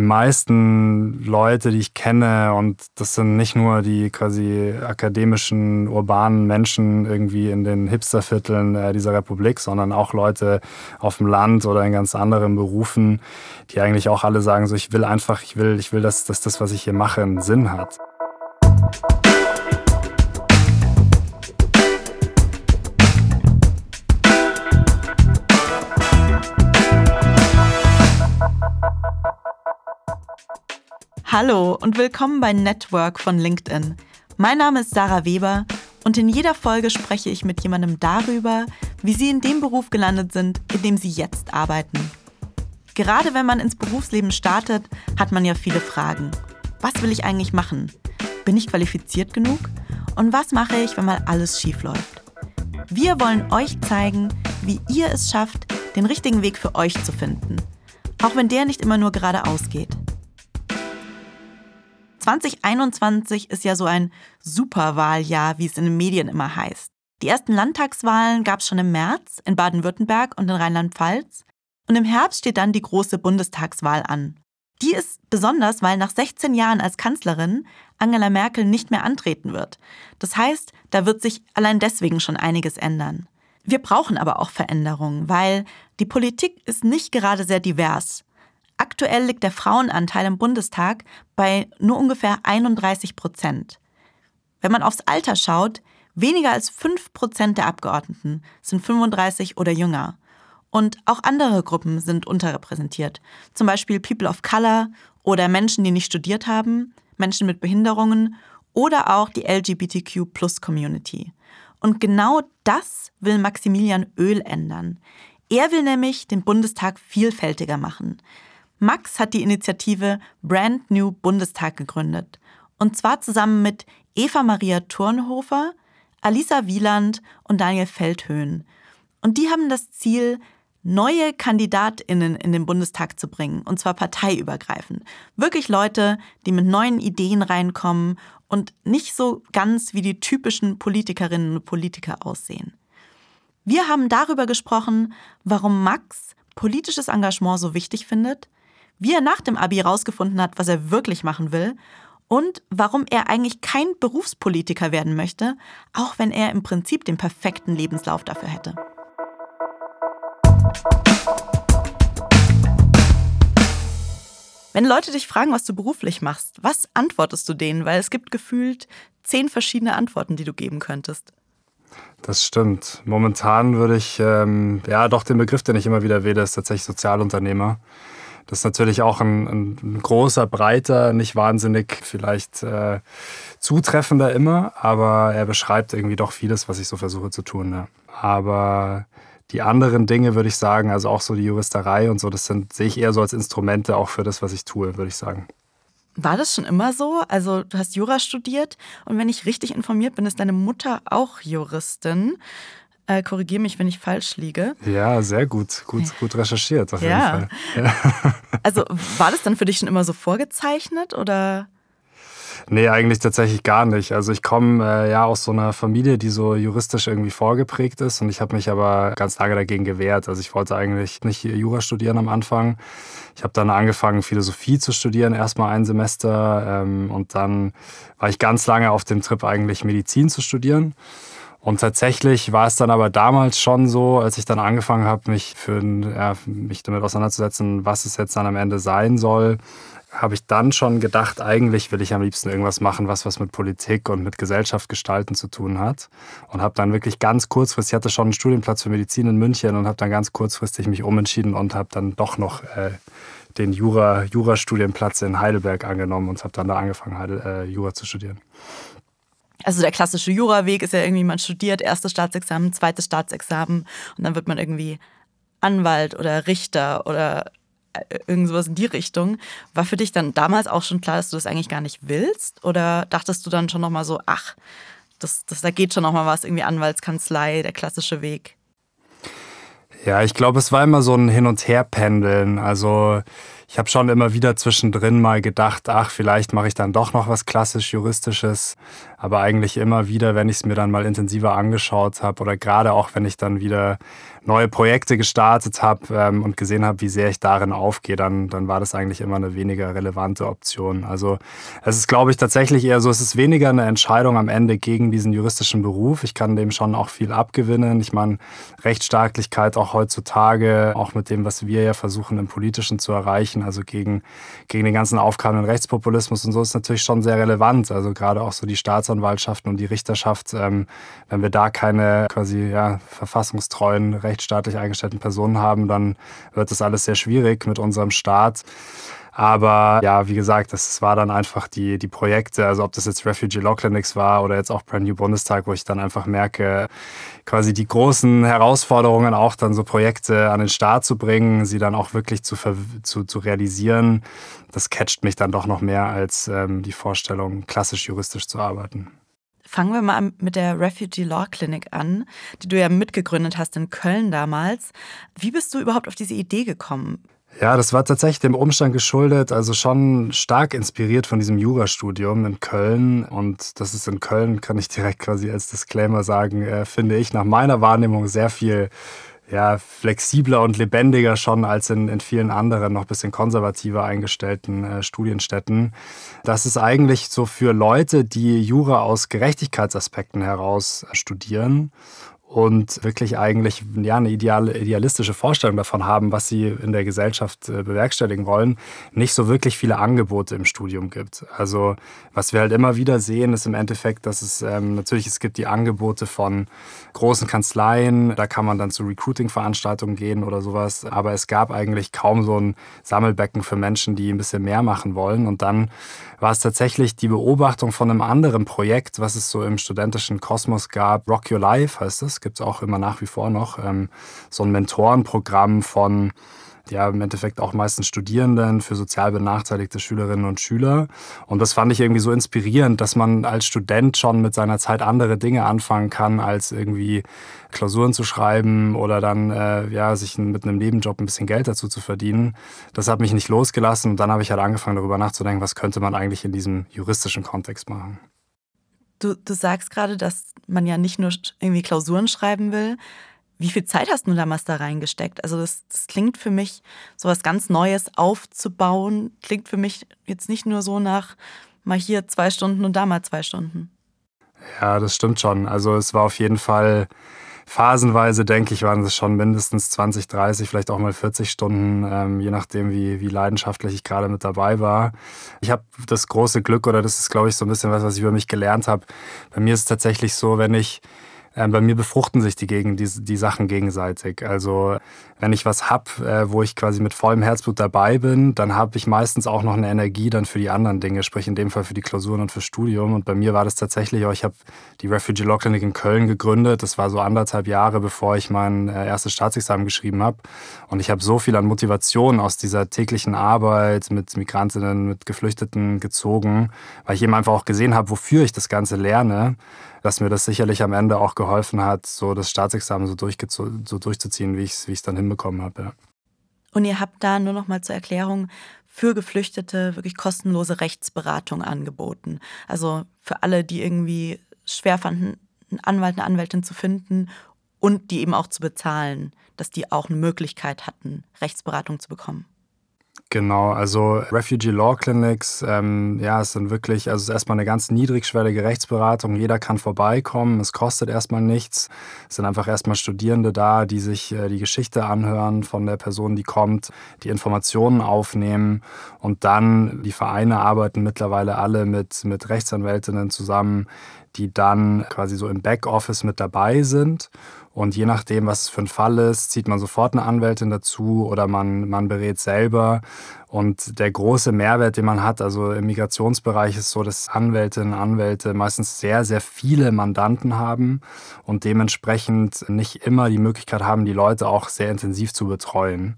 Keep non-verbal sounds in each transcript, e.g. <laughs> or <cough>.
die meisten Leute, die ich kenne, und das sind nicht nur die quasi akademischen, urbanen Menschen irgendwie in den Hipstervierteln äh, dieser Republik, sondern auch Leute auf dem Land oder in ganz anderen Berufen, die eigentlich auch alle sagen, so ich will einfach, ich will, ich will, dass, dass das, was ich hier mache, einen Sinn hat. Hallo und willkommen bei Network von LinkedIn. Mein Name ist Sarah Weber und in jeder Folge spreche ich mit jemandem darüber, wie sie in dem Beruf gelandet sind, in dem sie jetzt arbeiten. Gerade wenn man ins Berufsleben startet, hat man ja viele Fragen. Was will ich eigentlich machen? Bin ich qualifiziert genug? Und was mache ich, wenn mal alles schief läuft? Wir wollen euch zeigen, wie ihr es schafft, den richtigen Weg für euch zu finden. Auch wenn der nicht immer nur geradeaus geht. 2021 ist ja so ein Superwahljahr, wie es in den Medien immer heißt. Die ersten Landtagswahlen gab es schon im März in Baden-Württemberg und in Rheinland-Pfalz. Und im Herbst steht dann die große Bundestagswahl an. Die ist besonders, weil nach 16 Jahren als Kanzlerin Angela Merkel nicht mehr antreten wird. Das heißt, da wird sich allein deswegen schon einiges ändern. Wir brauchen aber auch Veränderungen, weil die Politik ist nicht gerade sehr divers. Aktuell liegt der Frauenanteil im Bundestag bei nur ungefähr 31 Prozent. Wenn man aufs Alter schaut, weniger als 5 Prozent der Abgeordneten sind 35 oder jünger. Und auch andere Gruppen sind unterrepräsentiert, zum Beispiel People of Color oder Menschen, die nicht studiert haben, Menschen mit Behinderungen oder auch die LGBTQ-Plus-Community. Und genau das will Maximilian Öl ändern. Er will nämlich den Bundestag vielfältiger machen. Max hat die Initiative Brand New Bundestag gegründet. Und zwar zusammen mit Eva Maria Turnhofer, Alisa Wieland und Daniel Feldhöhn. Und die haben das Ziel, neue KandidatInnen in den Bundestag zu bringen, und zwar parteiübergreifend. Wirklich Leute, die mit neuen Ideen reinkommen und nicht so ganz wie die typischen Politikerinnen und Politiker aussehen. Wir haben darüber gesprochen, warum Max politisches Engagement so wichtig findet, wie er nach dem Abi herausgefunden hat, was er wirklich machen will und warum er eigentlich kein Berufspolitiker werden möchte, auch wenn er im Prinzip den perfekten Lebenslauf dafür hätte. Wenn Leute dich fragen, was du beruflich machst, was antwortest du denen? Weil es gibt gefühlt zehn verschiedene Antworten, die du geben könntest. Das stimmt. Momentan würde ich, ähm, ja, doch den Begriff, den ich immer wieder wähle, ist tatsächlich Sozialunternehmer. Das ist natürlich auch ein, ein großer, breiter, nicht wahnsinnig vielleicht äh, zutreffender immer, aber er beschreibt irgendwie doch vieles, was ich so versuche zu tun. Ja. Aber die anderen Dinge würde ich sagen, also auch so die Juristerei und so, das sind, sehe ich eher so als Instrumente auch für das, was ich tue, würde ich sagen. War das schon immer so? Also du hast Jura studiert und wenn ich richtig informiert bin, ist deine Mutter auch Juristin. Äh, Korrigiere mich, wenn ich falsch liege. Ja, sehr gut. Gut, gut recherchiert auf ja. jeden Fall. Ja. <laughs> also war das dann für dich schon immer so vorgezeichnet oder? Nee, eigentlich tatsächlich gar nicht. Also ich komme äh, ja aus so einer Familie, die so juristisch irgendwie vorgeprägt ist und ich habe mich aber ganz lange dagegen gewehrt. Also ich wollte eigentlich nicht Jura studieren am Anfang. Ich habe dann angefangen, Philosophie zu studieren, erstmal ein Semester ähm, und dann war ich ganz lange auf dem Trip eigentlich Medizin zu studieren. Und tatsächlich war es dann aber damals schon so, als ich dann angefangen habe, mich, für, ja, mich damit auseinanderzusetzen, was es jetzt dann am Ende sein soll, habe ich dann schon gedacht, eigentlich will ich am liebsten irgendwas machen, was was mit Politik und mit Gesellschaft gestalten zu tun hat. Und habe dann wirklich ganz kurzfristig, ich hatte schon einen Studienplatz für Medizin in München und habe dann ganz kurzfristig mich umentschieden und habe dann doch noch äh, den Jura, Jurastudienplatz in Heidelberg angenommen und habe dann da angefangen, Heidel, äh, Jura zu studieren. Also der klassische Juraweg ist ja irgendwie, man studiert erstes Staatsexamen, zweites Staatsexamen und dann wird man irgendwie Anwalt oder Richter oder äh, irgendwas in die Richtung. War für dich dann damals auch schon klar, dass du das eigentlich gar nicht willst? Oder dachtest du dann schon nochmal so, ach, das, das, da geht schon nochmal was, irgendwie Anwaltskanzlei, der klassische Weg? Ja, ich glaube, es war immer so ein Hin- und Herpendeln. Also ich habe schon immer wieder zwischendrin mal gedacht, ach, vielleicht mache ich dann doch noch was klassisch juristisches. Aber eigentlich immer wieder, wenn ich es mir dann mal intensiver angeschaut habe oder gerade auch wenn ich dann wieder neue Projekte gestartet habe ähm, und gesehen habe, wie sehr ich darin aufgehe, dann, dann war das eigentlich immer eine weniger relevante Option. Also es ist, glaube ich, tatsächlich eher so, es ist weniger eine Entscheidung am Ende gegen diesen juristischen Beruf. Ich kann dem schon auch viel abgewinnen. Ich meine, Rechtsstaatlichkeit auch heutzutage, auch mit dem, was wir ja versuchen im Politischen zu erreichen, also gegen, gegen den ganzen aufkommenden Rechtspopulismus und so, ist natürlich schon sehr relevant. Also gerade auch so die Staatsanwaltschaften und die Richterschaft, ähm, wenn wir da keine quasi ja, verfassungstreuen, rechtsstaatlich eingestellten Personen haben, dann wird das alles sehr schwierig mit unserem Staat. Aber ja, wie gesagt, das war dann einfach die, die Projekte, also ob das jetzt Refugee Law Clinics war oder jetzt auch Brand New Bundestag, wo ich dann einfach merke, quasi die großen Herausforderungen auch dann so Projekte an den Start zu bringen, sie dann auch wirklich zu, zu, zu realisieren, das catcht mich dann doch noch mehr als ähm, die Vorstellung, klassisch juristisch zu arbeiten. Fangen wir mal mit der Refugee Law Clinic an, die du ja mitgegründet hast in Köln damals. Wie bist du überhaupt auf diese Idee gekommen? Ja, das war tatsächlich dem Umstand geschuldet, also schon stark inspiriert von diesem Jurastudium in Köln. Und das ist in Köln, kann ich direkt quasi als Disclaimer sagen, äh, finde ich nach meiner Wahrnehmung sehr viel ja, flexibler und lebendiger schon als in, in vielen anderen noch ein bisschen konservativer eingestellten äh, Studienstätten. Das ist eigentlich so für Leute, die Jura aus Gerechtigkeitsaspekten heraus studieren und wirklich eigentlich ja, eine ideale, idealistische Vorstellung davon haben, was sie in der Gesellschaft äh, bewerkstelligen wollen, nicht so wirklich viele Angebote im Studium gibt. Also was wir halt immer wieder sehen, ist im Endeffekt, dass es ähm, natürlich, es gibt die Angebote von großen Kanzleien, da kann man dann zu Recruiting-Veranstaltungen gehen oder sowas, aber es gab eigentlich kaum so ein Sammelbecken für Menschen, die ein bisschen mehr machen wollen. Und dann war es tatsächlich die Beobachtung von einem anderen Projekt, was es so im studentischen Kosmos gab, Rock Your Life heißt es, gibt es auch immer nach wie vor noch, ähm, so ein Mentorenprogramm von ja, im Endeffekt auch meistens Studierenden für sozial benachteiligte Schülerinnen und Schüler. Und das fand ich irgendwie so inspirierend, dass man als Student schon mit seiner Zeit andere Dinge anfangen kann, als irgendwie Klausuren zu schreiben oder dann äh, ja, sich mit einem Nebenjob ein bisschen Geld dazu zu verdienen. Das hat mich nicht losgelassen und dann habe ich halt angefangen, darüber nachzudenken, was könnte man eigentlich in diesem juristischen Kontext machen. Du, du sagst gerade, dass man ja nicht nur irgendwie Klausuren schreiben will. Wie viel Zeit hast du damals da reingesteckt? Also das, das klingt für mich, so was ganz Neues aufzubauen, klingt für mich jetzt nicht nur so nach mal hier zwei Stunden und da mal zwei Stunden. Ja, das stimmt schon. Also es war auf jeden Fall phasenweise, denke ich, waren es schon mindestens 20, 30, vielleicht auch mal 40 Stunden, ähm, je nachdem, wie, wie leidenschaftlich ich gerade mit dabei war. Ich habe das große Glück, oder das ist, glaube ich, so ein bisschen was, was ich über mich gelernt habe. Bei mir ist es tatsächlich so, wenn ich ähm, bei mir befruchten sich die, gegen, die, die Sachen gegenseitig. Also wenn ich was habe, äh, wo ich quasi mit vollem Herzblut dabei bin, dann habe ich meistens auch noch eine Energie dann für die anderen Dinge, sprich in dem Fall für die Klausuren und fürs Studium. Und bei mir war das tatsächlich, ich habe die Refugee Law Clinic in Köln gegründet. Das war so anderthalb Jahre, bevor ich mein äh, erstes Staatsexamen geschrieben habe. Und ich habe so viel an Motivation aus dieser täglichen Arbeit mit Migrantinnen, mit Geflüchteten gezogen, weil ich eben einfach auch gesehen habe, wofür ich das Ganze lerne dass mir das sicherlich am Ende auch geholfen hat, so das Staatsexamen so, so durchzuziehen, wie ich es wie dann hinbekommen habe. Ja. Und ihr habt da nur noch mal zur Erklärung für Geflüchtete wirklich kostenlose Rechtsberatung angeboten. Also für alle, die irgendwie schwer fanden, einen Anwalt, eine Anwältin zu finden und die eben auch zu bezahlen, dass die auch eine Möglichkeit hatten, Rechtsberatung zu bekommen. Genau, also Refugee Law Clinics, ähm, ja, es sind wirklich, also es ist erstmal eine ganz niedrigschwellige Rechtsberatung. Jeder kann vorbeikommen, es kostet erstmal nichts. Es sind einfach erstmal Studierende da, die sich äh, die Geschichte anhören von der Person, die kommt, die Informationen aufnehmen und dann die Vereine arbeiten mittlerweile alle mit, mit Rechtsanwältinnen zusammen, die dann quasi so im Backoffice mit dabei sind und je nachdem, was es für ein Fall ist, zieht man sofort eine Anwältin dazu oder man, man berät selber. Und der große Mehrwert, den man hat, also im Migrationsbereich ist so, dass Anwältinnen und Anwälte meistens sehr, sehr viele Mandanten haben und dementsprechend nicht immer die Möglichkeit haben, die Leute auch sehr intensiv zu betreuen.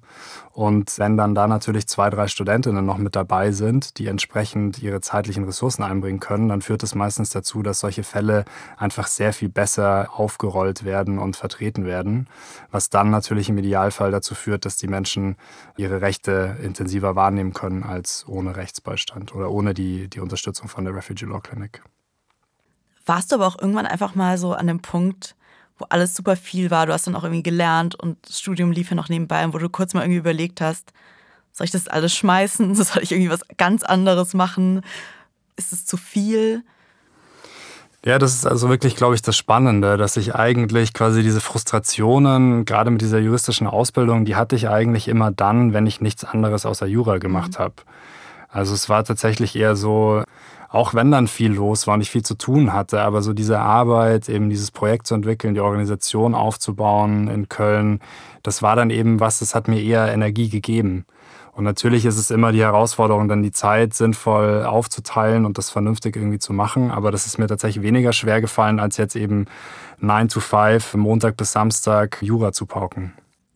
Und wenn dann da natürlich zwei, drei Studentinnen noch mit dabei sind, die entsprechend ihre zeitlichen Ressourcen einbringen können, dann führt es meistens dazu, dass solche Fälle einfach sehr viel besser aufgerollt werden und vertreten werden, was dann natürlich im Idealfall dazu führt, dass die Menschen ihre Rechte intensiver wahrnehmen können als ohne Rechtsbeistand oder ohne die, die Unterstützung von der Refugee Law Clinic. Warst du aber auch irgendwann einfach mal so an dem Punkt, wo alles super viel war. Du hast dann auch irgendwie gelernt und das Studium lief ja noch nebenbei, wo du kurz mal irgendwie überlegt hast, soll ich das alles schmeißen? <laughs> Soll ich irgendwie was ganz anderes machen? Ist es zu viel? Ja, das ist also wirklich, glaube ich, das Spannende, dass ich eigentlich quasi diese Frustrationen, gerade mit dieser juristischen Ausbildung, die hatte ich eigentlich immer dann, wenn ich nichts anderes außer Jura gemacht mhm. habe. Also es war tatsächlich eher so, auch wenn dann viel los war und ich viel zu tun hatte, aber so diese Arbeit, eben dieses Projekt zu entwickeln, die Organisation aufzubauen in Köln, das war dann eben was, das hat mir eher Energie gegeben. Und natürlich ist es immer die Herausforderung, dann die Zeit sinnvoll aufzuteilen und das vernünftig irgendwie zu machen. Aber das ist mir tatsächlich weniger schwer gefallen, als jetzt eben 9 to 5, Montag bis Samstag Jura zu pauken.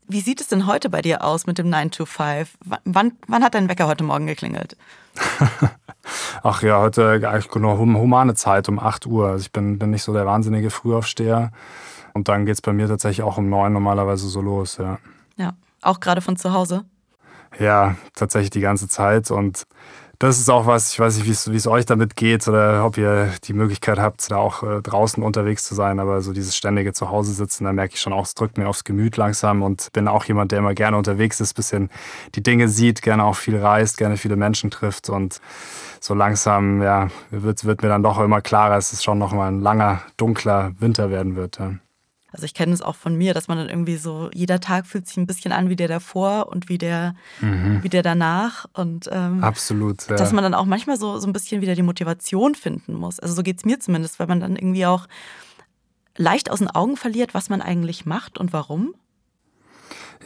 Wie sieht es denn heute bei dir aus mit dem 9 to 5? Wann, wann hat dein Wecker heute Morgen geklingelt? <laughs> Ach ja, heute eigentlich nur humane Zeit um 8 Uhr. Also ich bin, bin nicht so der wahnsinnige Frühaufsteher. Und dann geht es bei mir tatsächlich auch um 9 normalerweise so los, ja. Ja, auch gerade von zu Hause? Ja, tatsächlich die ganze Zeit. Und das ist auch was, ich weiß nicht, wie es euch damit geht oder ob ihr die Möglichkeit habt, da auch äh, draußen unterwegs zu sein. Aber so dieses ständige Zuhause sitzen, da merke ich schon auch, es drückt mir aufs Gemüt langsam und bin auch jemand, der immer gerne unterwegs ist, bisschen die Dinge sieht, gerne auch viel reist, gerne viele Menschen trifft und so langsam, ja, wird, wird mir dann doch immer klarer, dass es schon noch mal ein langer, dunkler Winter werden wird. Ja. Also ich kenne es auch von mir, dass man dann irgendwie so, jeder Tag fühlt sich ein bisschen an wie der davor und wie der, mhm. wie der danach. Und ähm, absolut. Ja. Dass man dann auch manchmal so, so ein bisschen wieder die Motivation finden muss. Also so geht es mir zumindest, weil man dann irgendwie auch leicht aus den Augen verliert, was man eigentlich macht und warum.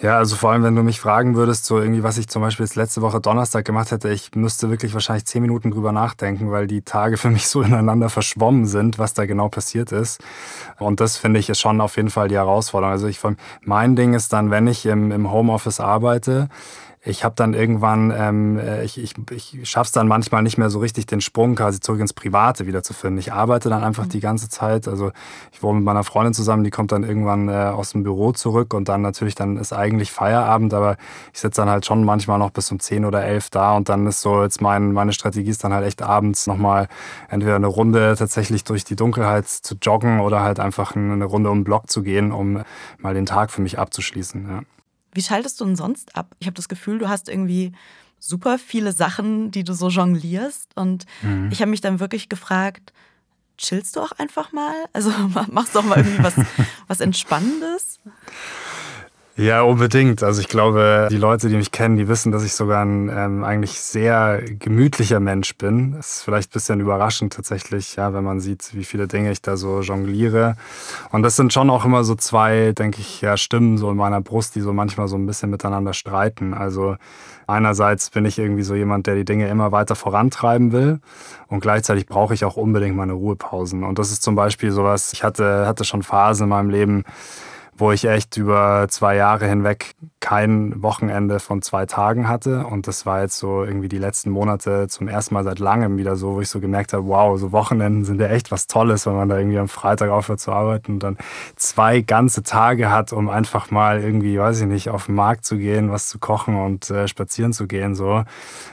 Ja, also vor allem, wenn du mich fragen würdest, so irgendwie, was ich zum Beispiel jetzt letzte Woche Donnerstag gemacht hätte, ich müsste wirklich wahrscheinlich zehn Minuten drüber nachdenken, weil die Tage für mich so <laughs> ineinander verschwommen sind, was da genau passiert ist. Und das finde ich ist schon auf jeden Fall die Herausforderung. Also ich, mein Ding ist dann, wenn ich im, im Homeoffice arbeite, ich habe dann irgendwann, ähm, äh, ich, ich, ich schaffe es dann manchmal nicht mehr so richtig, den Sprung quasi zurück ins Private wiederzufinden. Ich arbeite dann einfach mhm. die ganze Zeit. Also ich wohne mit meiner Freundin zusammen, die kommt dann irgendwann äh, aus dem Büro zurück und dann natürlich, dann ist eigentlich Feierabend, aber ich sitze dann halt schon manchmal noch bis um 10 oder 11 da und dann ist so jetzt mein, meine Strategie ist dann halt echt abends nochmal entweder eine Runde tatsächlich durch die Dunkelheit zu joggen oder halt einfach eine Runde um den Block zu gehen, um mal den Tag für mich abzuschließen. Ja. Wie schaltest du denn sonst ab? Ich habe das Gefühl, du hast irgendwie super viele Sachen, die du so jonglierst. Und mhm. ich habe mich dann wirklich gefragt, chillst du auch einfach mal? Also <laughs> machst du auch mal irgendwie was, <laughs> was Entspannendes? Ja, unbedingt. Also ich glaube, die Leute, die mich kennen, die wissen, dass ich sogar ein ähm, eigentlich sehr gemütlicher Mensch bin. Das ist vielleicht ein bisschen überraschend tatsächlich, ja, wenn man sieht, wie viele Dinge ich da so jongliere. Und das sind schon auch immer so zwei, denke ich, ja, Stimmen so in meiner Brust, die so manchmal so ein bisschen miteinander streiten. Also einerseits bin ich irgendwie so jemand, der die Dinge immer weiter vorantreiben will und gleichzeitig brauche ich auch unbedingt meine Ruhepausen. Und das ist zum Beispiel sowas, ich hatte, hatte schon Phasen in meinem Leben, wo ich echt über zwei Jahre hinweg kein Wochenende von zwei Tagen hatte. Und das war jetzt so irgendwie die letzten Monate zum ersten Mal seit langem wieder so, wo ich so gemerkt habe, wow, so Wochenenden sind ja echt was Tolles, wenn man da irgendwie am Freitag aufhört zu arbeiten und dann zwei ganze Tage hat, um einfach mal irgendwie, weiß ich nicht, auf den Markt zu gehen, was zu kochen und äh, spazieren zu gehen. So.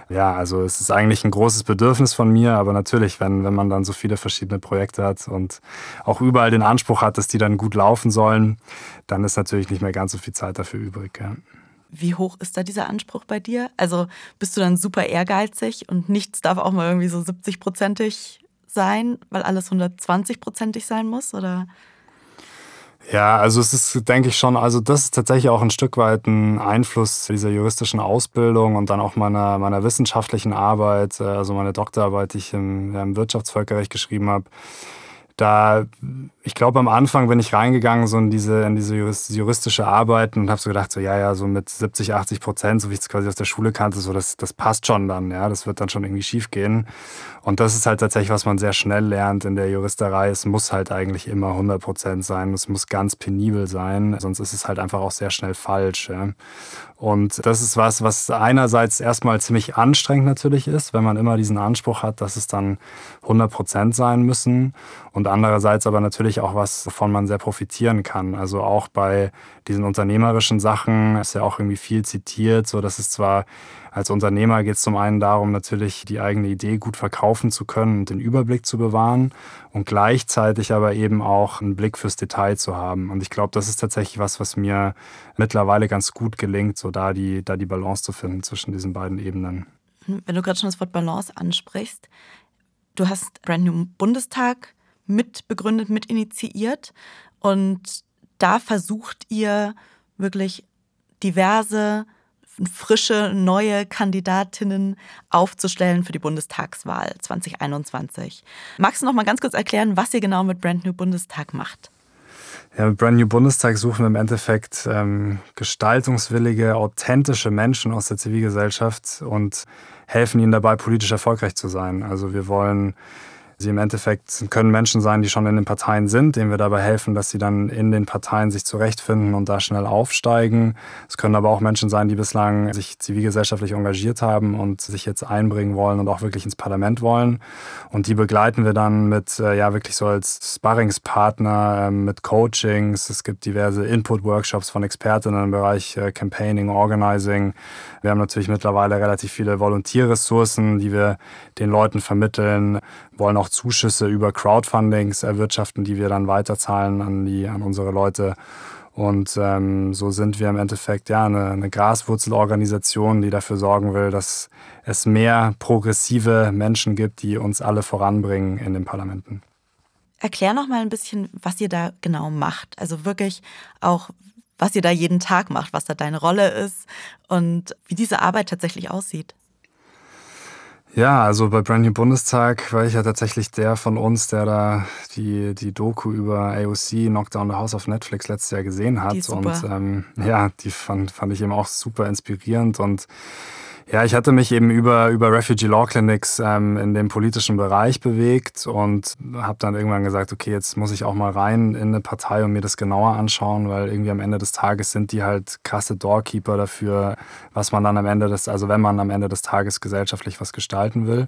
Ja, also es ist eigentlich ein großes Bedürfnis von mir, aber natürlich, wenn, wenn man dann so viele verschiedene Projekte hat und auch überall den Anspruch hat, dass die dann gut laufen sollen, dann ist natürlich nicht mehr ganz so viel Zeit dafür übrig. Ja. Wie hoch ist da dieser Anspruch bei dir? Also bist du dann super ehrgeizig und nichts darf auch mal irgendwie so 70-prozentig sein, weil alles 120-prozentig sein muss? Oder? Ja, also es ist, denke ich schon, also das ist tatsächlich auch ein Stück weit ein Einfluss dieser juristischen Ausbildung und dann auch meiner, meiner wissenschaftlichen Arbeit, äh, also meine Doktorarbeit, die ich im, im Wirtschaftsvölkerrecht geschrieben habe da, ich glaube, am Anfang bin ich reingegangen so in diese, in diese juristische Arbeit und habe so gedacht, so ja, ja, so mit 70, 80 Prozent, so wie ich es quasi aus der Schule kannte, so das, das passt schon dann, ja, das wird dann schon irgendwie schief gehen. Und das ist halt tatsächlich, was man sehr schnell lernt in der Juristerei. Es muss halt eigentlich immer 100 Prozent sein, es muss ganz penibel sein, sonst ist es halt einfach auch sehr schnell falsch. Ja. Und das ist was, was einerseits erstmal ziemlich anstrengend natürlich ist, wenn man immer diesen Anspruch hat, dass es dann 100 Prozent sein müssen. Und andererseits aber natürlich auch was, wovon man sehr profitieren kann. Also auch bei diesen unternehmerischen Sachen ist ja auch irgendwie viel zitiert, so dass es zwar als Unternehmer geht es zum einen darum, natürlich die eigene Idee gut verkaufen zu können und den Überblick zu bewahren und gleichzeitig aber eben auch einen Blick fürs Detail zu haben. Und ich glaube, das ist tatsächlich was, was mir mittlerweile ganz gut gelingt, so da die, da die Balance zu finden zwischen diesen beiden Ebenen. Wenn du gerade schon das Wort Balance ansprichst, du hast Brand New Bundestag mitbegründet, mitinitiiert und da versucht ihr wirklich diverse frische, neue Kandidatinnen aufzustellen für die Bundestagswahl 2021. Magst du noch mal ganz kurz erklären, was ihr genau mit Brand New Bundestag macht? Ja, mit Brand New Bundestag suchen wir im Endeffekt ähm, gestaltungswillige, authentische Menschen aus der Zivilgesellschaft und helfen ihnen dabei, politisch erfolgreich zu sein. Also wir wollen Sie im Endeffekt können Menschen sein, die schon in den Parteien sind, denen wir dabei helfen, dass sie dann in den Parteien sich zurechtfinden und da schnell aufsteigen. Es können aber auch Menschen sein, die bislang sich zivilgesellschaftlich engagiert haben und sich jetzt einbringen wollen und auch wirklich ins Parlament wollen. Und die begleiten wir dann mit, äh, ja, wirklich so als Sparringspartner, ähm, mit Coachings. Es gibt diverse Input-Workshops von Expertinnen im Bereich äh, Campaigning, Organizing. Wir haben natürlich mittlerweile relativ viele Volontierressourcen, die wir den Leuten vermitteln, wollen auch Zuschüsse über Crowdfundings erwirtschaften, die wir dann weiterzahlen an, die, an unsere Leute. Und ähm, so sind wir im Endeffekt ja eine, eine Graswurzelorganisation, die dafür sorgen will, dass es mehr progressive Menschen gibt, die uns alle voranbringen in den Parlamenten. Erklär noch mal ein bisschen, was ihr da genau macht. Also wirklich auch, was ihr da jeden Tag macht, was da deine Rolle ist und wie diese Arbeit tatsächlich aussieht. Ja, also bei Brand New Bundestag war ich ja tatsächlich der von uns, der da die, die Doku über AOC, Knockdown the House auf Netflix letztes Jahr gesehen hat. Und ähm, ja, die fand, fand ich eben auch super inspirierend und ja, ich hatte mich eben über, über Refugee Law Clinics ähm, in dem politischen Bereich bewegt und habe dann irgendwann gesagt, okay, jetzt muss ich auch mal rein in eine Partei und mir das genauer anschauen, weil irgendwie am Ende des Tages sind die halt krasse Doorkeeper dafür, was man dann am Ende des, also wenn man am Ende des Tages gesellschaftlich was gestalten will.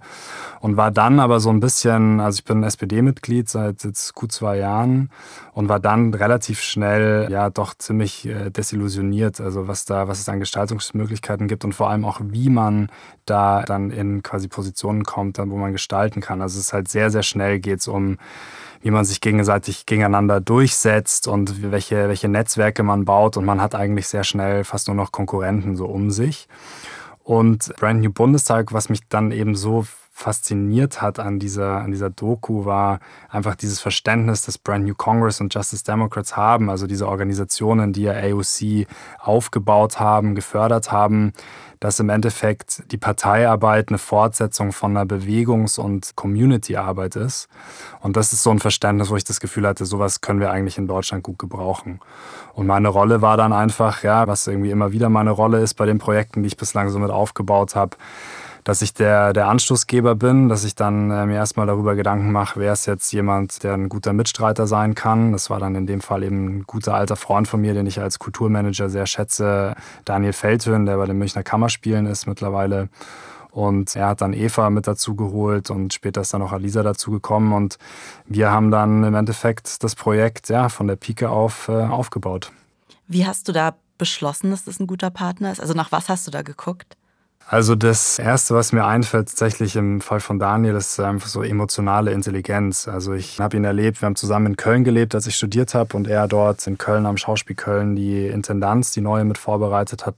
Und war dann aber so ein bisschen, also ich bin SPD-Mitglied seit jetzt gut zwei Jahren und war dann relativ schnell ja doch ziemlich äh, desillusioniert, also was da, was es an Gestaltungsmöglichkeiten gibt und vor allem auch wie wie man da dann in quasi Positionen kommt, wo man gestalten kann. Also es ist halt sehr, sehr schnell geht es um wie man sich gegenseitig gegeneinander durchsetzt und welche, welche Netzwerke man baut. Und man hat eigentlich sehr schnell fast nur noch Konkurrenten so um sich. Und Brand New Bundestag, was mich dann eben so fasziniert hat an dieser, an dieser Doku, war einfach dieses Verständnis, das Brand New Congress und Justice Democrats haben, also diese Organisationen, die ja AOC aufgebaut haben, gefördert haben, dass im Endeffekt die Parteiarbeit eine Fortsetzung von einer Bewegungs- und Community-Arbeit ist. Und das ist so ein Verständnis, wo ich das Gefühl hatte, sowas können wir eigentlich in Deutschland gut gebrauchen. Und meine Rolle war dann einfach, ja, was irgendwie immer wieder meine Rolle ist bei den Projekten, die ich bislang so mit aufgebaut habe, dass ich der, der Anstoßgeber bin, dass ich dann äh, mir erstmal darüber Gedanken mache, wer ist jetzt jemand, der ein guter Mitstreiter sein kann. Das war dann in dem Fall eben ein guter alter Freund von mir, den ich als Kulturmanager sehr schätze, Daniel Feldhöhn, der bei den Münchner Kammerspielen ist mittlerweile. Und er hat dann Eva mit dazu geholt und später ist dann auch Alisa dazu gekommen. Und wir haben dann im Endeffekt das Projekt ja, von der Pike auf äh, aufgebaut. Wie hast du da beschlossen, dass das ein guter Partner ist? Also nach was hast du da geguckt? Also das Erste, was mir einfällt, tatsächlich im Fall von Daniel, ist einfach so emotionale Intelligenz. Also ich habe ihn erlebt, wir haben zusammen in Köln gelebt, als ich studiert habe und er dort in Köln am Schauspiel Köln die Intendanz, die neue mit vorbereitet hat.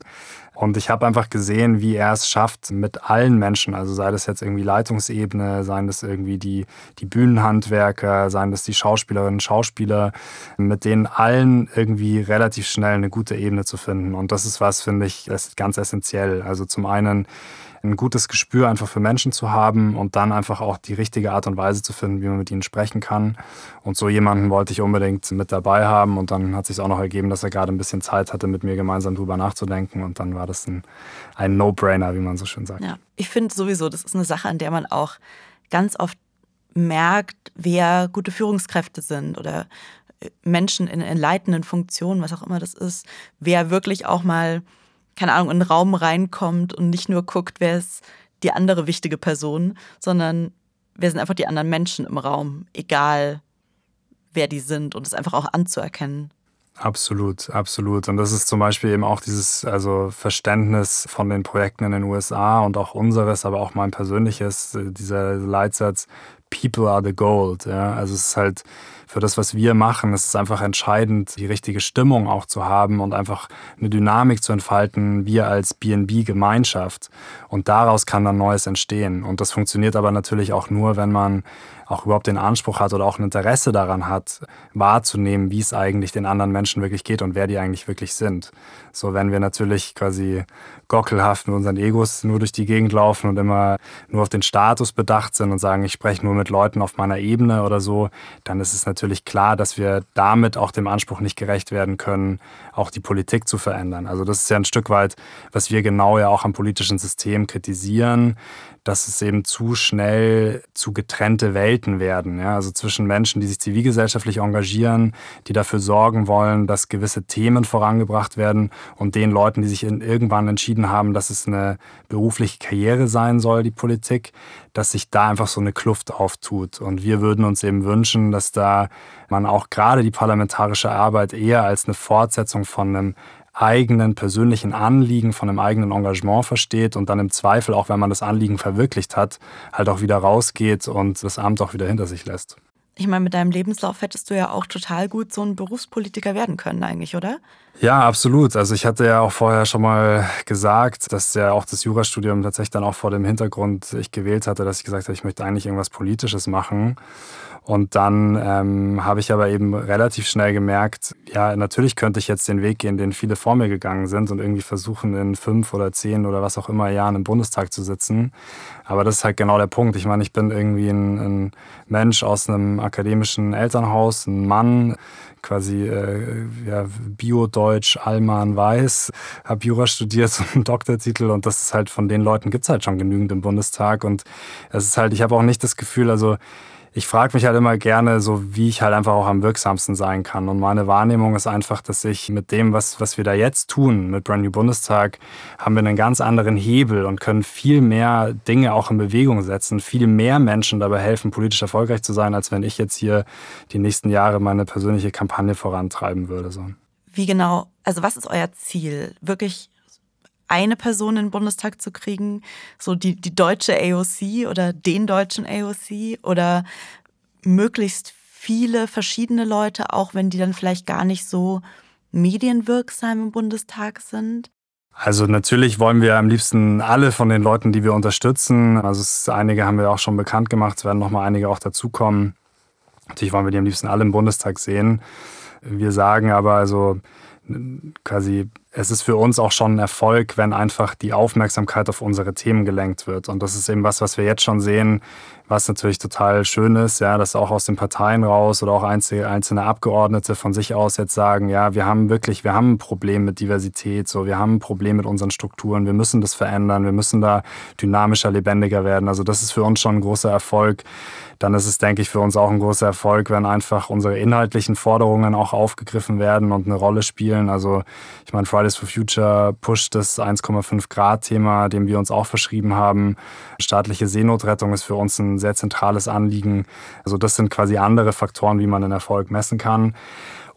Und ich habe einfach gesehen, wie er es schafft mit allen Menschen, also sei das jetzt irgendwie Leitungsebene, seien das irgendwie die, die Bühnenhandwerker, seien das die Schauspielerinnen, Schauspieler, mit denen allen irgendwie relativ schnell eine gute Ebene zu finden. Und das ist was, finde ich, ist ganz essentiell. Also zum einen ein gutes Gespür einfach für Menschen zu haben und dann einfach auch die richtige Art und Weise zu finden, wie man mit ihnen sprechen kann. Und so jemanden wollte ich unbedingt mit dabei haben und dann hat sich auch noch ergeben, dass er gerade ein bisschen Zeit hatte, mit mir gemeinsam drüber nachzudenken und dann war das ein, ein No-Brainer, wie man so schön sagt. Ja, ich finde sowieso, das ist eine Sache, an der man auch ganz oft merkt, wer gute Führungskräfte sind oder äh, Menschen in, in leitenden Funktionen, was auch immer das ist, wer wirklich auch mal keine Ahnung, in den Raum reinkommt und nicht nur guckt, wer ist die andere wichtige Person, sondern wer sind einfach die anderen Menschen im Raum, egal wer die sind und es einfach auch anzuerkennen. Absolut, absolut. Und das ist zum Beispiel eben auch dieses also Verständnis von den Projekten in den USA und auch unseres, aber auch mein persönliches, äh, dieser Leitsatz, People are the gold. Ja? Also es ist halt für das, was wir machen, ist es einfach entscheidend, die richtige Stimmung auch zu haben und einfach eine Dynamik zu entfalten, wir als BNB-Gemeinschaft. Und daraus kann dann Neues entstehen. Und das funktioniert aber natürlich auch nur, wenn man auch überhaupt den Anspruch hat oder auch ein Interesse daran hat, wahrzunehmen, wie es eigentlich den anderen Menschen wirklich geht und wer die eigentlich wirklich sind. So, wenn wir natürlich quasi gockelhaft mit unseren Egos nur durch die Gegend laufen und immer nur auf den Status bedacht sind und sagen, ich spreche nur mit Leuten auf meiner Ebene oder so, dann ist es natürlich klar, dass wir damit auch dem Anspruch nicht gerecht werden können, auch die Politik zu verändern. Also das ist ja ein Stück weit, was wir genau ja auch am politischen System kritisieren, dass es eben zu schnell zu getrennte Welten werden. Ja? Also zwischen Menschen, die sich zivilgesellschaftlich engagieren, die dafür sorgen wollen, dass gewisse Themen vorangebracht werden und den Leuten, die sich irgendwann entschieden haben, dass es eine berufliche Karriere sein soll, die Politik, dass sich da einfach so eine Kluft auftut. Und wir würden uns eben wünschen, dass da man auch gerade die parlamentarische Arbeit eher als eine Fortsetzung von einem eigenen persönlichen Anliegen, von einem eigenen Engagement versteht und dann im Zweifel, auch wenn man das Anliegen verwirklicht hat, halt auch wieder rausgeht und das Amt auch wieder hinter sich lässt. Ich meine, mit deinem Lebenslauf hättest du ja auch total gut so ein Berufspolitiker werden können, eigentlich, oder? Ja, absolut. Also ich hatte ja auch vorher schon mal gesagt, dass ja auch das Jurastudium tatsächlich dann auch vor dem Hintergrund ich gewählt hatte, dass ich gesagt habe, ich möchte eigentlich irgendwas Politisches machen. Und dann ähm, habe ich aber eben relativ schnell gemerkt, ja, natürlich könnte ich jetzt den Weg gehen, den viele vor mir gegangen sind und irgendwie versuchen, in fünf oder zehn oder was auch immer Jahren im Bundestag zu sitzen. Aber das ist halt genau der Punkt. Ich meine, ich bin irgendwie ein, ein Mensch aus einem akademischen Elternhaus, ein Mann, quasi äh, ja, Bio-Deutsch, Allmann Weiß, habe Jura studiert <laughs> und einen Doktortitel und das ist halt von den Leuten gibt es halt schon genügend im Bundestag und es ist halt, ich habe auch nicht das Gefühl, also ich frage mich halt immer gerne, so wie ich halt einfach auch am wirksamsten sein kann. Und meine Wahrnehmung ist einfach, dass ich mit dem, was, was wir da jetzt tun, mit Brand New Bundestag, haben wir einen ganz anderen Hebel und können viel mehr Dinge auch in Bewegung setzen, viel mehr Menschen dabei helfen, politisch erfolgreich zu sein, als wenn ich jetzt hier die nächsten Jahre meine persönliche Kampagne vorantreiben würde. So. Wie genau, also was ist euer Ziel? Wirklich eine Person in den Bundestag zu kriegen, so die, die deutsche AOC oder den deutschen AOC oder möglichst viele verschiedene Leute, auch wenn die dann vielleicht gar nicht so medienwirksam im Bundestag sind? Also natürlich wollen wir am liebsten alle von den Leuten, die wir unterstützen. Also es, einige haben wir auch schon bekannt gemacht, es werden noch mal einige auch dazukommen. Natürlich wollen wir die am liebsten alle im Bundestag sehen. Wir sagen aber also quasi es ist für uns auch schon ein Erfolg, wenn einfach die Aufmerksamkeit auf unsere Themen gelenkt wird. Und das ist eben was, was wir jetzt schon sehen, was natürlich total schön ist, ja, dass auch aus den Parteien raus oder auch einzelne Abgeordnete von sich aus jetzt sagen, ja, wir haben wirklich, wir haben ein Problem mit Diversität, so, wir haben ein Problem mit unseren Strukturen, wir müssen das verändern, wir müssen da dynamischer, lebendiger werden. Also das ist für uns schon ein großer Erfolg. Dann ist es, denke ich, für uns auch ein großer Erfolg, wenn einfach unsere inhaltlichen Forderungen auch aufgegriffen werden und eine Rolle spielen. Also ich meine, for Future pusht das 1,5 Grad Thema, dem wir uns auch verschrieben haben. Staatliche Seenotrettung ist für uns ein sehr zentrales Anliegen. Also das sind quasi andere Faktoren, wie man den Erfolg messen kann.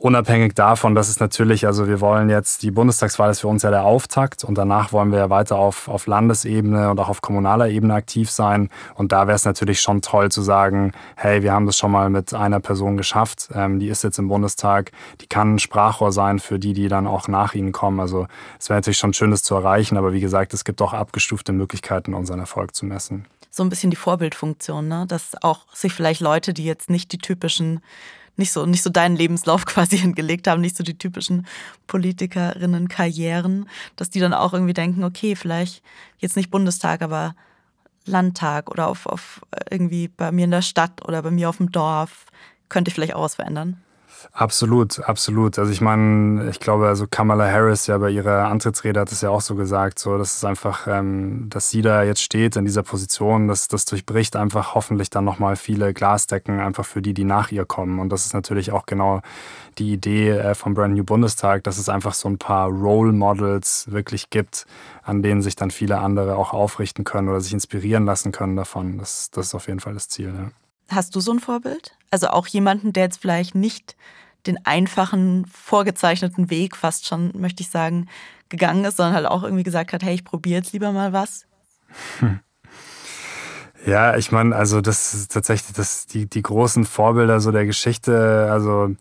Unabhängig davon, dass es natürlich, also wir wollen jetzt, die Bundestagswahl ist für uns ja der Auftakt und danach wollen wir ja weiter auf, auf Landesebene und auch auf kommunaler Ebene aktiv sein. Und da wäre es natürlich schon toll zu sagen, hey, wir haben das schon mal mit einer Person geschafft, ähm, die ist jetzt im Bundestag, die kann ein Sprachrohr sein für die, die dann auch nach ihnen kommen. Also es wäre natürlich schon schön, das zu erreichen, aber wie gesagt, es gibt auch abgestufte Möglichkeiten, unseren Erfolg zu messen. So ein bisschen die Vorbildfunktion, ne? dass auch sich vielleicht Leute, die jetzt nicht die typischen nicht so, nicht so deinen Lebenslauf <laughs> quasi hingelegt haben, nicht so die typischen Politikerinnen-Karrieren, dass die dann auch irgendwie denken, okay, vielleicht jetzt nicht Bundestag, aber Landtag oder auf, auf irgendwie bei mir in der Stadt oder bei mir auf dem Dorf, könnte ich vielleicht auch was verändern. Absolut, absolut. Also ich meine, ich glaube, also Kamala Harris ja bei ihrer Antrittsrede hat es ja auch so gesagt, so dass es einfach, ähm, dass sie da jetzt steht in dieser Position, dass das durchbricht einfach hoffentlich dann nochmal viele Glasdecken einfach für die, die nach ihr kommen. Und das ist natürlich auch genau die Idee äh, vom Brand New Bundestag, dass es einfach so ein paar Role Models wirklich gibt, an denen sich dann viele andere auch aufrichten können oder sich inspirieren lassen können davon. Das, das ist auf jeden Fall das Ziel. Ja. Hast du so ein Vorbild? Also auch jemanden, der jetzt vielleicht nicht den einfachen, vorgezeichneten Weg fast schon, möchte ich sagen, gegangen ist, sondern halt auch irgendwie gesagt hat, hey, ich probiere jetzt lieber mal was? <laughs> Ja, ich meine, also das ist tatsächlich das, die, die großen Vorbilder so der Geschichte, also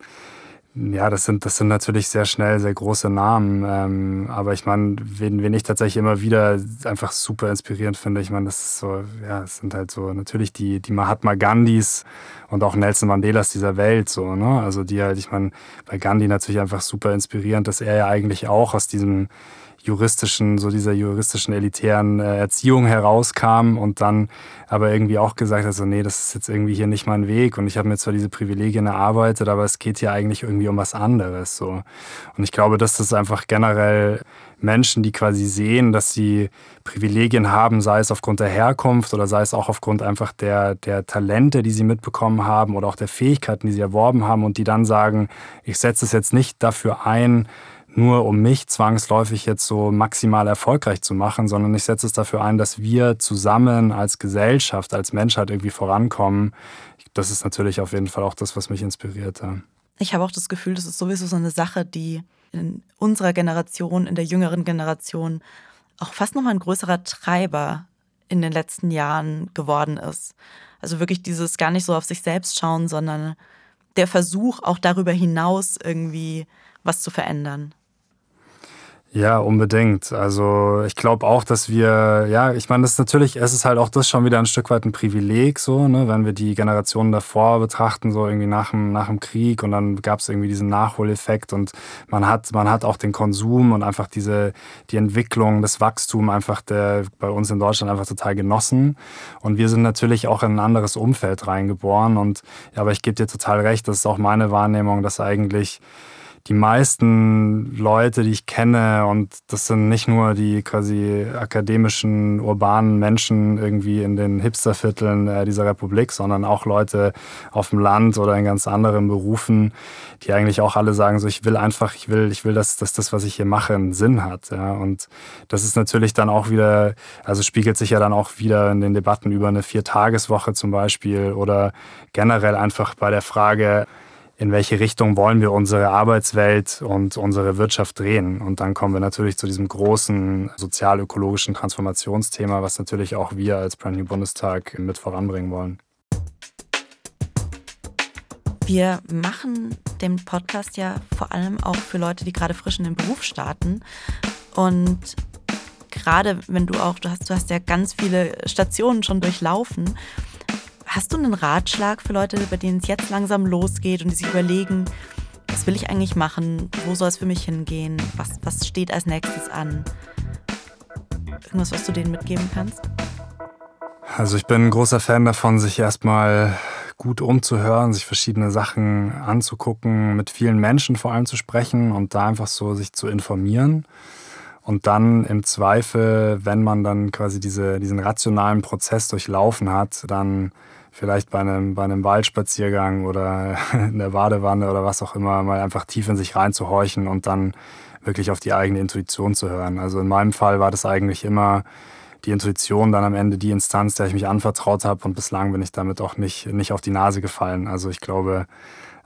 ja, das sind, das sind natürlich sehr schnell sehr große Namen. Ähm, aber ich meine, wen, wen ich tatsächlich immer wieder einfach super inspirierend finde, ich meine, das ist so, ja, es sind halt so natürlich die, die Mahatma Gandhis und auch Nelson Mandelas dieser Welt, so, ne? Also die halt, ich meine, bei Gandhi natürlich einfach super inspirierend, dass er ja eigentlich auch aus diesem juristischen, so dieser juristischen elitären äh, Erziehung herauskam und dann aber irgendwie auch gesagt hat, so nee, das ist jetzt irgendwie hier nicht mein Weg und ich habe mir zwar diese Privilegien erarbeitet, aber es geht hier eigentlich irgendwie um was anderes so. Und ich glaube, dass das einfach generell Menschen, die quasi sehen, dass sie Privilegien haben, sei es aufgrund der Herkunft oder sei es auch aufgrund einfach der, der Talente, die sie mitbekommen haben oder auch der Fähigkeiten, die sie erworben haben und die dann sagen, ich setze es jetzt nicht dafür ein, nur um mich zwangsläufig jetzt so maximal erfolgreich zu machen, sondern ich setze es dafür ein, dass wir zusammen als Gesellschaft, als Menschheit irgendwie vorankommen. Das ist natürlich auf jeden Fall auch das, was mich inspiriert. Ich habe auch das Gefühl, das ist sowieso so eine Sache, die in unserer Generation, in der jüngeren Generation auch fast nochmal ein größerer Treiber in den letzten Jahren geworden ist. Also wirklich dieses gar nicht so auf sich selbst schauen, sondern der Versuch, auch darüber hinaus irgendwie was zu verändern. Ja, unbedingt. Also ich glaube auch, dass wir, ja, ich meine, das ist natürlich, es ist halt auch das schon wieder ein Stück weit ein Privileg, so, ne, wenn wir die Generationen davor betrachten, so irgendwie nach dem, nach dem Krieg und dann gab es irgendwie diesen Nachholeffekt und man hat, man hat auch den Konsum und einfach diese, die Entwicklung, das Wachstum einfach der bei uns in Deutschland einfach total genossen. Und wir sind natürlich auch in ein anderes Umfeld reingeboren. Und ja, aber ich gebe dir total recht, das ist auch meine Wahrnehmung, dass eigentlich die meisten Leute, die ich kenne, und das sind nicht nur die quasi akademischen, urbanen Menschen irgendwie in den Hipstervierteln äh, dieser Republik, sondern auch Leute auf dem Land oder in ganz anderen Berufen, die eigentlich auch alle sagen, so ich will einfach, ich will, ich will, dass, dass das, was ich hier mache, einen Sinn hat. Ja. Und das ist natürlich dann auch wieder, also spiegelt sich ja dann auch wieder in den Debatten über eine Viertageswoche zum Beispiel oder generell einfach bei der Frage, in welche Richtung wollen wir unsere Arbeitswelt und unsere Wirtschaft drehen. Und dann kommen wir natürlich zu diesem großen sozial-ökologischen Transformationsthema, was natürlich auch wir als Brand New Bundestag mit voranbringen wollen. Wir machen den Podcast ja vor allem auch für Leute, die gerade frisch in den Beruf starten. Und gerade wenn du auch, du hast, du hast ja ganz viele Stationen schon durchlaufen. Hast du einen Ratschlag für Leute, bei denen es jetzt langsam losgeht und die sich überlegen, was will ich eigentlich machen? Wo soll es für mich hingehen? Was, was steht als nächstes an? Irgendwas, was du denen mitgeben kannst? Also ich bin ein großer Fan davon, sich erstmal gut umzuhören, sich verschiedene Sachen anzugucken, mit vielen Menschen vor allem zu sprechen und da einfach so sich zu informieren. Und dann im Zweifel, wenn man dann quasi diese, diesen rationalen Prozess durchlaufen hat, dann vielleicht bei einem, bei einem Waldspaziergang oder <laughs> in der Badewanne oder was auch immer, mal einfach tief in sich reinzuhorchen und dann wirklich auf die eigene Intuition zu hören. Also in meinem Fall war das eigentlich immer die Intuition dann am Ende die Instanz, der ich mich anvertraut habe und bislang bin ich damit auch nicht, nicht auf die Nase gefallen. Also ich glaube,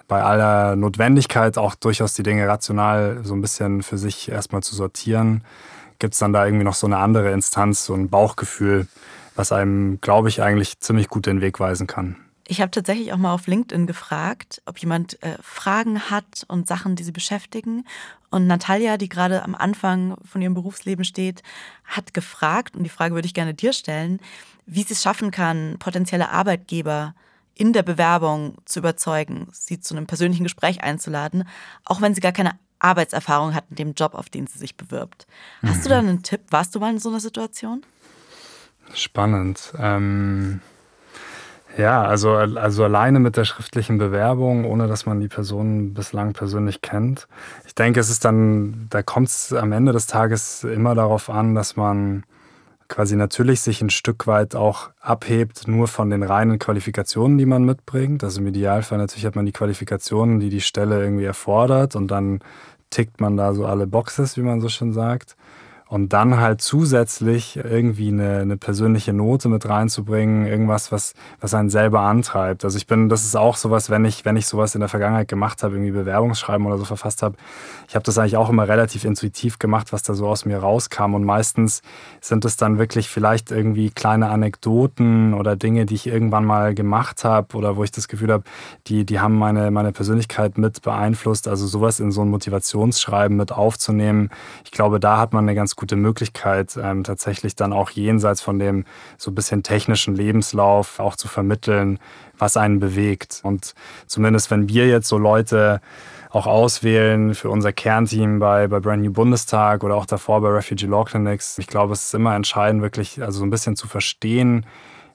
bei aller Notwendigkeit auch durchaus die Dinge rational so ein bisschen für sich erstmal zu sortieren, gibt es dann da irgendwie noch so eine andere Instanz, so ein Bauchgefühl, was einem, glaube ich, eigentlich ziemlich gut den Weg weisen kann. Ich habe tatsächlich auch mal auf LinkedIn gefragt, ob jemand äh, Fragen hat und Sachen, die sie beschäftigen. Und Natalia, die gerade am Anfang von ihrem Berufsleben steht, hat gefragt, und die Frage würde ich gerne dir stellen, wie sie es schaffen kann, potenzielle Arbeitgeber in der Bewerbung zu überzeugen, sie zu einem persönlichen Gespräch einzuladen, auch wenn sie gar keine Arbeitserfahrung hat in dem Job, auf den sie sich bewirbt. Hast mhm. du da einen Tipp? Warst du mal in so einer Situation? Spannend. Ähm, ja, also, also alleine mit der schriftlichen Bewerbung, ohne dass man die Person bislang persönlich kennt. Ich denke, es ist dann, da kommt es am Ende des Tages immer darauf an, dass man quasi natürlich sich ein Stück weit auch abhebt, nur von den reinen Qualifikationen, die man mitbringt. Also im Idealfall natürlich hat man die Qualifikationen, die die Stelle irgendwie erfordert und dann tickt man da so alle Boxes, wie man so schön sagt. Und dann halt zusätzlich irgendwie eine, eine persönliche Note mit reinzubringen, irgendwas, was, was einen selber antreibt. Also ich bin, das ist auch sowas, wenn ich, wenn ich sowas in der Vergangenheit gemacht habe, irgendwie Bewerbungsschreiben oder so verfasst habe, ich habe das eigentlich auch immer relativ intuitiv gemacht, was da so aus mir rauskam. Und meistens sind es dann wirklich vielleicht irgendwie kleine Anekdoten oder Dinge, die ich irgendwann mal gemacht habe oder wo ich das Gefühl habe, die, die haben meine, meine Persönlichkeit mit beeinflusst. Also sowas in so ein Motivationsschreiben mit aufzunehmen. Ich glaube, da hat man eine ganz gute Möglichkeit, ähm, tatsächlich dann auch jenseits von dem so bisschen technischen Lebenslauf auch zu vermitteln, was einen bewegt. Und zumindest wenn wir jetzt so Leute auch auswählen für unser Kernteam bei, bei Brand New Bundestag oder auch davor bei Refugee Law Clinics. Ich glaube, es ist immer entscheidend, wirklich also so ein bisschen zu verstehen,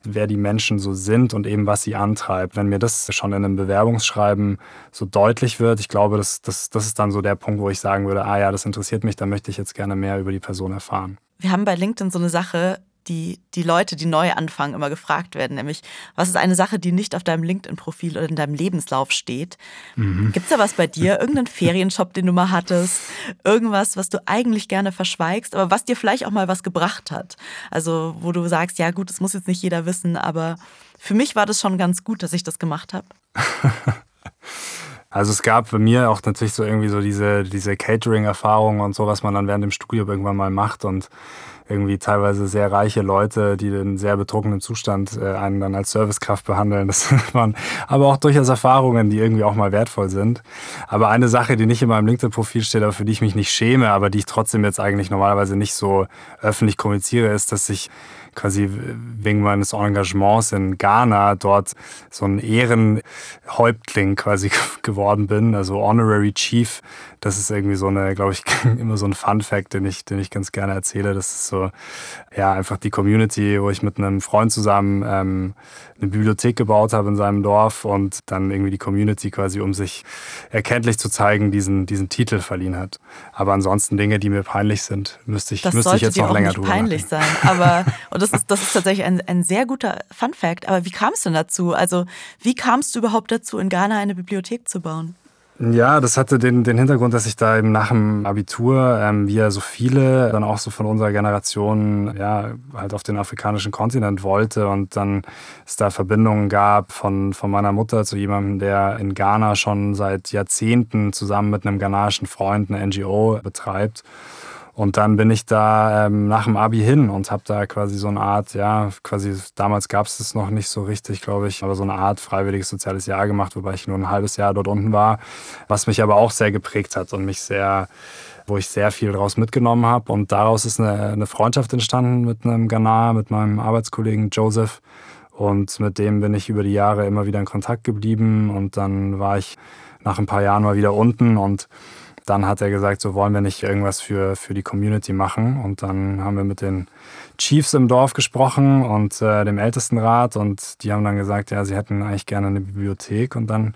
wer die Menschen so sind und eben was sie antreibt. Wenn mir das schon in einem Bewerbungsschreiben so deutlich wird, ich glaube, das, das, das ist dann so der Punkt, wo ich sagen würde, ah ja, das interessiert mich, da möchte ich jetzt gerne mehr über die Person erfahren. Wir haben bei LinkedIn so eine Sache, die die Leute, die neu anfangen, immer gefragt werden, nämlich, was ist eine Sache, die nicht auf deinem LinkedIn-Profil oder in deinem Lebenslauf steht? Mhm. Gibt es da was bei dir? Irgendeinen Ferienshop, den du mal hattest? Irgendwas, was du eigentlich gerne verschweigst, aber was dir vielleicht auch mal was gebracht hat? Also, wo du sagst, ja gut, das muss jetzt nicht jeder wissen, aber für mich war das schon ganz gut, dass ich das gemacht habe. <laughs> Also es gab bei mir auch natürlich so irgendwie so diese, diese Catering-Erfahrung und so, was man dann während dem Studium irgendwann mal macht und irgendwie teilweise sehr reiche Leute, die in sehr betrunkenen Zustand äh, einen dann als Servicekraft behandeln. Das <laughs> waren aber auch durchaus Erfahrungen, die irgendwie auch mal wertvoll sind. Aber eine Sache, die nicht in meinem LinkedIn-Profil steht, aber für die ich mich nicht schäme, aber die ich trotzdem jetzt eigentlich normalerweise nicht so öffentlich kommuniziere, ist, dass ich quasi wegen meines Engagements in Ghana dort so ein Ehrenhäuptling quasi <laughs> geworden bin, also Honorary Chief. Das ist irgendwie so eine, glaube ich, <laughs> immer so ein Fun Fact, den ich, den ich ganz gerne erzähle. Das ist so, ja, einfach die Community, wo ich mit einem Freund zusammen ähm, eine Bibliothek gebaut habe in seinem Dorf und dann irgendwie die Community quasi, um sich erkenntlich zu zeigen, diesen, diesen Titel verliehen hat. Aber ansonsten Dinge, die mir peinlich sind, müsste ich, das müsste ich jetzt noch länger drüber peinlich sein. Aber, <laughs> und das ist, das ist tatsächlich ein, ein sehr guter Fun Fact. Aber wie kam es denn dazu? Also, wie kamst du überhaupt dazu, in Ghana eine Bibliothek zu bauen? Ja, das hatte den, den Hintergrund, dass ich da eben nach dem Abitur, ähm, wie ja so viele, dann auch so von unserer Generation, ja, halt auf den afrikanischen Kontinent wollte und dann es da Verbindungen gab von, von meiner Mutter zu jemandem, der in Ghana schon seit Jahrzehnten zusammen mit einem ghanaischen Freund eine NGO betreibt. Und dann bin ich da ähm, nach dem Abi hin und habe da quasi so eine Art, ja, quasi damals gab es es noch nicht so richtig, glaube ich, aber so eine Art freiwilliges soziales Jahr gemacht, wobei ich nur ein halbes Jahr dort unten war, was mich aber auch sehr geprägt hat und mich sehr, wo ich sehr viel daraus mitgenommen habe. Und daraus ist eine, eine Freundschaft entstanden mit einem Ghana, mit meinem Arbeitskollegen Joseph. Und mit dem bin ich über die Jahre immer wieder in Kontakt geblieben. Und dann war ich nach ein paar Jahren mal wieder unten und dann hat er gesagt, so wollen wir nicht irgendwas für, für die Community machen. Und dann haben wir mit den Chiefs im Dorf gesprochen und äh, dem Ältestenrat und die haben dann gesagt, ja, sie hätten eigentlich gerne eine Bibliothek. Und dann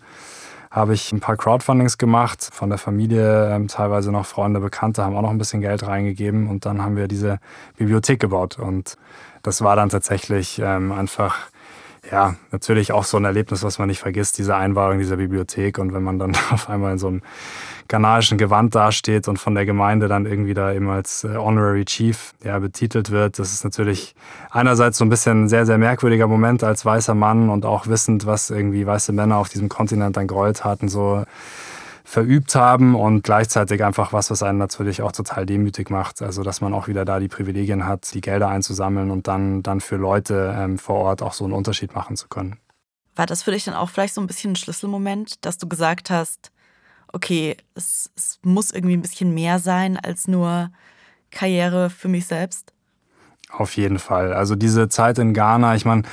habe ich ein paar Crowdfundings gemacht, von der Familie, ähm, teilweise noch Freunde, Bekannte haben auch noch ein bisschen Geld reingegeben und dann haben wir diese Bibliothek gebaut. Und das war dann tatsächlich ähm, einfach ja, natürlich auch so ein Erlebnis, was man nicht vergisst, diese Einweihung dieser Bibliothek. Und wenn man dann <laughs> auf einmal in so einem ghanaischen Gewand dasteht und von der Gemeinde dann irgendwie da eben als äh, Honorary Chief ja, betitelt wird, das ist natürlich einerseits so ein bisschen ein sehr, sehr merkwürdiger Moment als weißer Mann und auch wissend, was irgendwie weiße Männer auf diesem Kontinent dann Gräueltaten so verübt haben und gleichzeitig einfach was, was einen natürlich auch total demütig macht. Also, dass man auch wieder da die Privilegien hat, die Gelder einzusammeln und dann, dann für Leute ähm, vor Ort auch so einen Unterschied machen zu können. War das für dich dann auch vielleicht so ein bisschen ein Schlüsselmoment, dass du gesagt hast, okay, es, es muss irgendwie ein bisschen mehr sein als nur Karriere für mich selbst? Auf jeden Fall. Also diese Zeit in Ghana, ich meine,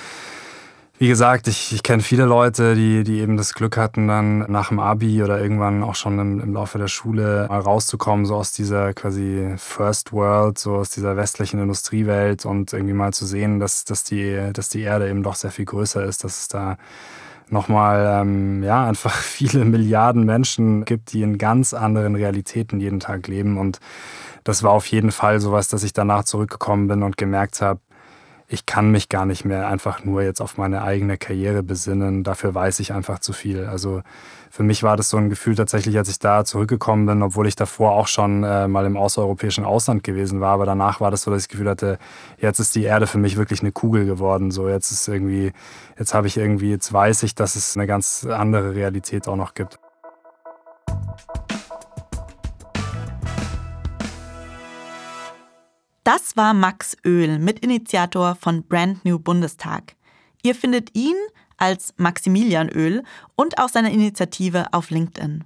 wie gesagt, ich, ich kenne viele Leute, die, die eben das Glück hatten, dann nach dem Abi oder irgendwann auch schon im, im Laufe der Schule mal rauszukommen, so aus dieser quasi First World, so aus dieser westlichen Industriewelt und irgendwie mal zu sehen, dass, dass, die, dass die Erde eben doch sehr viel größer ist, dass es da nochmal ähm, ja, <laughs> einfach viele Milliarden Menschen gibt, die in ganz anderen Realitäten jeden Tag leben. Und das war auf jeden Fall sowas, dass ich danach zurückgekommen bin und gemerkt habe, ich kann mich gar nicht mehr einfach nur jetzt auf meine eigene Karriere besinnen. Dafür weiß ich einfach zu viel. Also für mich war das so ein Gefühl tatsächlich, als ich da zurückgekommen bin, obwohl ich davor auch schon äh, mal im außereuropäischen Ausland gewesen war. Aber danach war das so, dass ich das Gefühl hatte, jetzt ist die Erde für mich wirklich eine Kugel geworden. So jetzt ist irgendwie, jetzt habe ich irgendwie, jetzt weiß ich, dass es eine ganz andere Realität auch noch gibt. Das war Max Öl, Mitinitiator von Brand New Bundestag. Ihr findet ihn als Maximilian Öl und auch seine Initiative auf LinkedIn.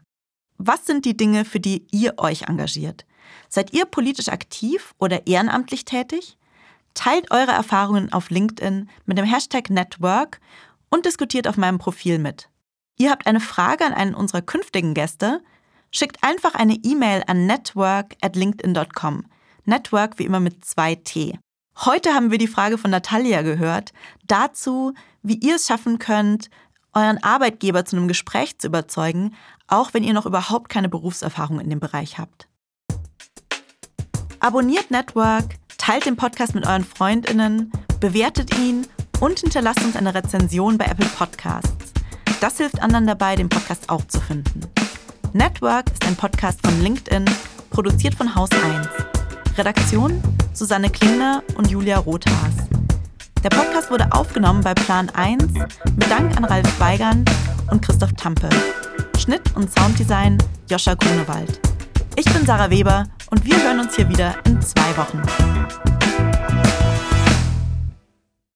Was sind die Dinge, für die ihr euch engagiert? Seid ihr politisch aktiv oder ehrenamtlich tätig? Teilt eure Erfahrungen auf LinkedIn mit dem Hashtag Network und diskutiert auf meinem Profil mit. Ihr habt eine Frage an einen unserer künftigen Gäste? Schickt einfach eine E-Mail an network at linkedin.com. Network wie immer mit zwei T. Heute haben wir die Frage von Natalia gehört, dazu, wie ihr es schaffen könnt, euren Arbeitgeber zu einem Gespräch zu überzeugen, auch wenn ihr noch überhaupt keine Berufserfahrung in dem Bereich habt. Abonniert Network, teilt den Podcast mit euren Freundinnen, bewertet ihn und hinterlasst uns eine Rezension bei Apple Podcasts. Das hilft anderen dabei, den Podcast auch zu finden. Network ist ein Podcast von LinkedIn, produziert von Haus 1. Redaktion Susanne Klingner und Julia Rothaas. Der Podcast wurde aufgenommen bei Plan 1 mit Dank an Ralf Weigand und Christoph Tampe. Schnitt und Sounddesign Joscha Grunewald. Ich bin Sarah Weber und wir hören uns hier wieder in zwei Wochen.